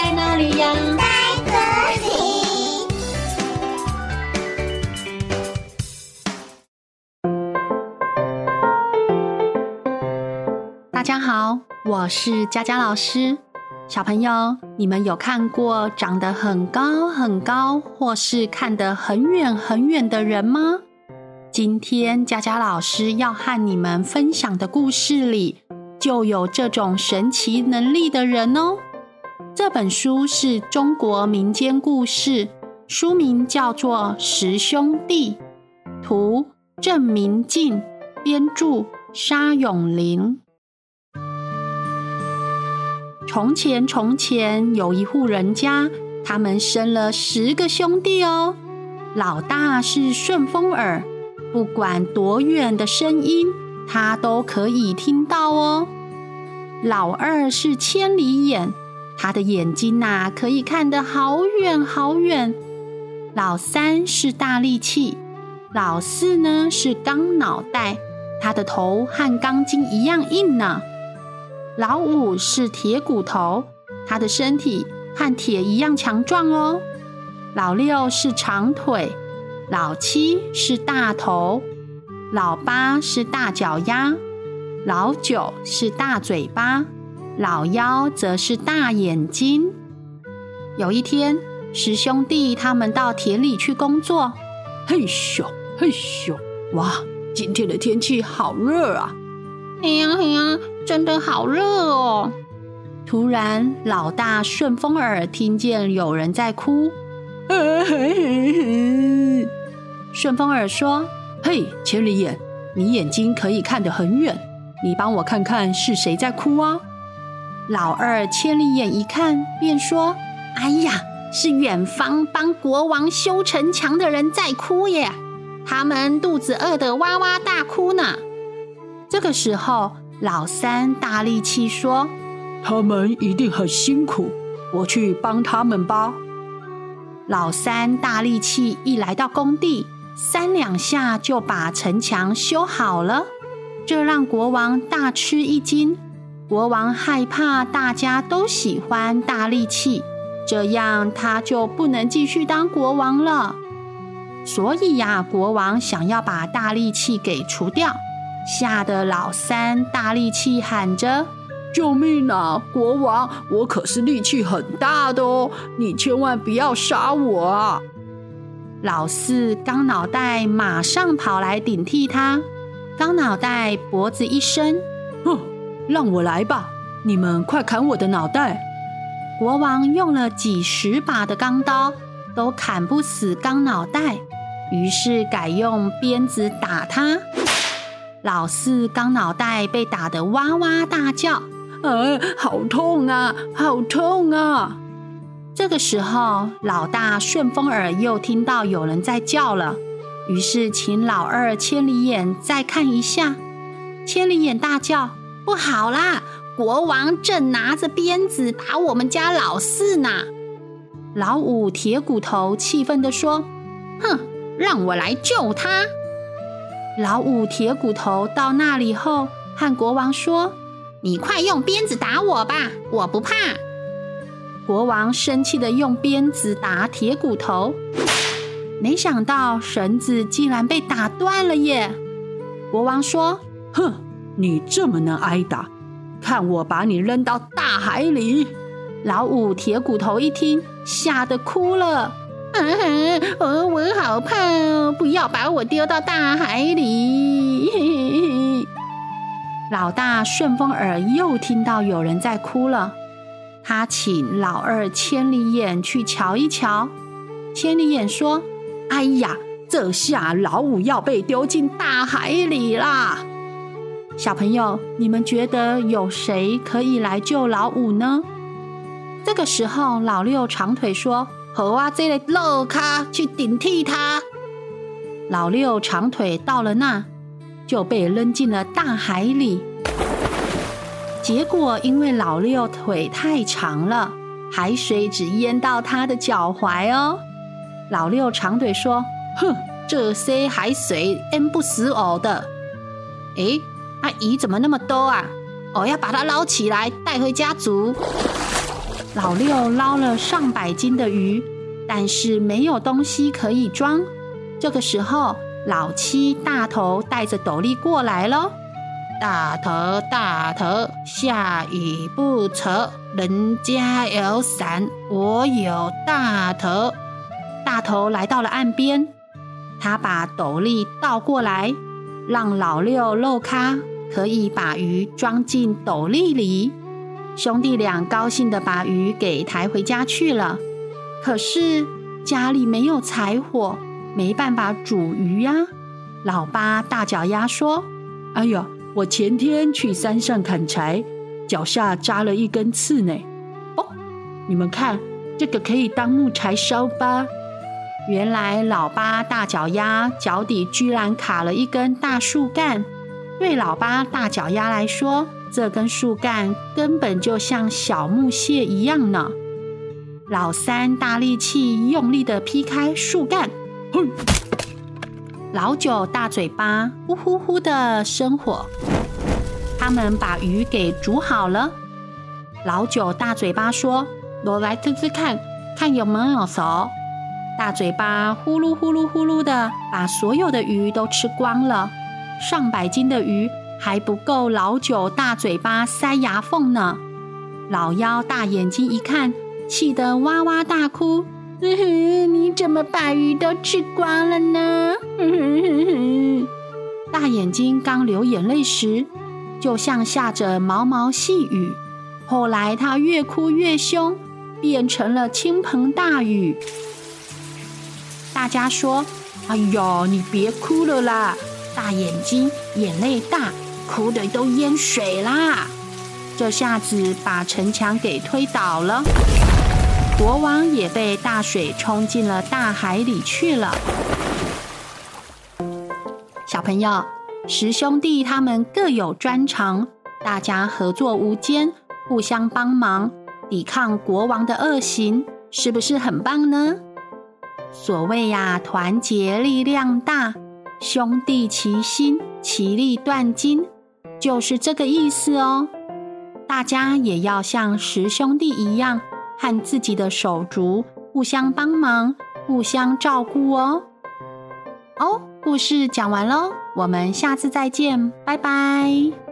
在哪里呀？在这里。大家好，我是佳佳老师。小朋友，你们有看过长得很高很高，或是看得很远很远的人吗？今天佳佳老师要和你们分享的故事里，就有这种神奇能力的人哦。这本书是中国民间故事，书名叫做《十兄弟》，图郑明进，编著沙永林。从前，从前有一户人家，他们生了十个兄弟哦。老大是顺风耳，不管多远的声音，他都可以听到哦。老二是千里眼，他的眼睛呐，可以看得好远好远。老三是大力气，老四呢是钢脑袋，他的头和钢筋一样硬呢。老五是铁骨头，他的身体和铁一样强壮哦。老六是长腿，老七是大头，老八是大脚丫，老九是大嘴巴，老妖则是大眼睛。有一天，十兄弟他们到田里去工作。嘿咻嘿咻，哇，今天的天气好热啊！嘿呀嘿呀，真的好热哦！突然，老大顺风耳听见有人在哭。顺风耳说：“嘿，千里眼，你眼睛可以看得很远，你帮我看看是谁在哭啊？”老二千里眼一看，便说：“哎呀，是远方帮国王修城墙的人在哭耶！他们肚子饿得哇哇大哭呢。”这个时候，老三大力气说：“他们一定很辛苦，我去帮他们吧。”老三大力气一来到工地，三两下就把城墙修好了，这让国王大吃一惊。国王害怕大家都喜欢大力气，这样他就不能继续当国王了。所以呀，国王想要把大力气给除掉。吓得老三大力气喊着：“救命啊！国王，我可是力气很大的哦，你千万不要杀我啊！”老四刚脑袋马上跑来顶替他。刚脑袋脖子一伸：“哼，让我来吧！你们快砍我的脑袋！”国王用了几十把的钢刀，都砍不死钢脑袋，于是改用鞭子打他。老四钢脑袋被打得哇哇大叫，呃，好痛啊，好痛啊！这个时候，老大顺风耳又听到有人在叫了，于是请老二千里眼再看一下。千里眼大叫：“不好啦！国王正拿着鞭子打我们家老四呢！”老五铁骨头气愤地说：“哼，让我来救他！”老五铁骨头到那里后，和国王说：“你快用鞭子打我吧，我不怕。”国王生气地用鞭子打铁骨头，没想到绳子竟然被打断了耶！国王说：“哼，你这么能挨打，看我把你扔到大海里！”老五铁骨头一听，吓得哭了。嗯，我我好怕哦！不要把我丢到大海里。老大顺风耳又听到有人在哭了，他请老二千里眼去瞧一瞧。千里眼说：“哎呀，这下老五要被丢进大海里啦！”小朋友，你们觉得有谁可以来救老五呢？这个时候，老六长腿说。和啊，这个肉咖去顶替他。老六长腿到了那，就被扔进了大海里。结果因为老六腿太长了，海水只淹到他的脚踝哦。老六长腿说：“哼，这些海水淹不死我的。”诶，那鱼怎么那么多啊？我要把它捞起来带回家煮。老六捞了上百斤的鱼，但是没有东西可以装。这个时候，老七大头带着斗笠过来了。大头，大头，下雨不愁，人家有伞，我有大头。大头来到了岸边，他把斗笠倒过来，让老六漏咖可以把鱼装进斗笠里。兄弟俩高兴地把鱼给抬回家去了。可是家里没有柴火，没办法煮鱼呀。老八大脚丫说：“哎呀！”我前天去山上砍柴，脚下扎了一根刺呢。哦，你们看，这个可以当木柴烧吧？原来老八大脚丫脚底居然卡了一根大树干。对老八大脚丫来说，这根树干根本就像小木屑一样呢。老三大力气用力的劈开树干，哼！老九大嘴巴呼呼呼的生火，他们把鱼给煮好了。老九大嘴巴说：“我来吃吃看，看有没有熟。”大嘴巴呼噜呼噜呼噜的把所有的鱼都吃光了，上百斤的鱼还不够老九大嘴巴塞牙缝呢。老妖大眼睛一看，气得哇哇大哭。哼哼，你怎么把鱼都吃光了呢？哼哼哼哼。大眼睛刚流眼泪时，就像下着毛毛细雨。后来他越哭越凶，变成了倾盆大雨。大家说：“哎呦，你别哭了啦！大眼睛眼泪大，哭的都淹水啦！”这下子把城墙给推倒了。国王也被大水冲进了大海里去了。小朋友，十兄弟他们各有专长，大家合作无间，互相帮忙，抵抗国王的恶行，是不是很棒呢？所谓呀，团结力量大，兄弟齐心，其利断金，就是这个意思哦。大家也要像十兄弟一样。和自己的手足互相帮忙，互相照顾哦。哦，故事讲完喽，我们下次再见，拜拜。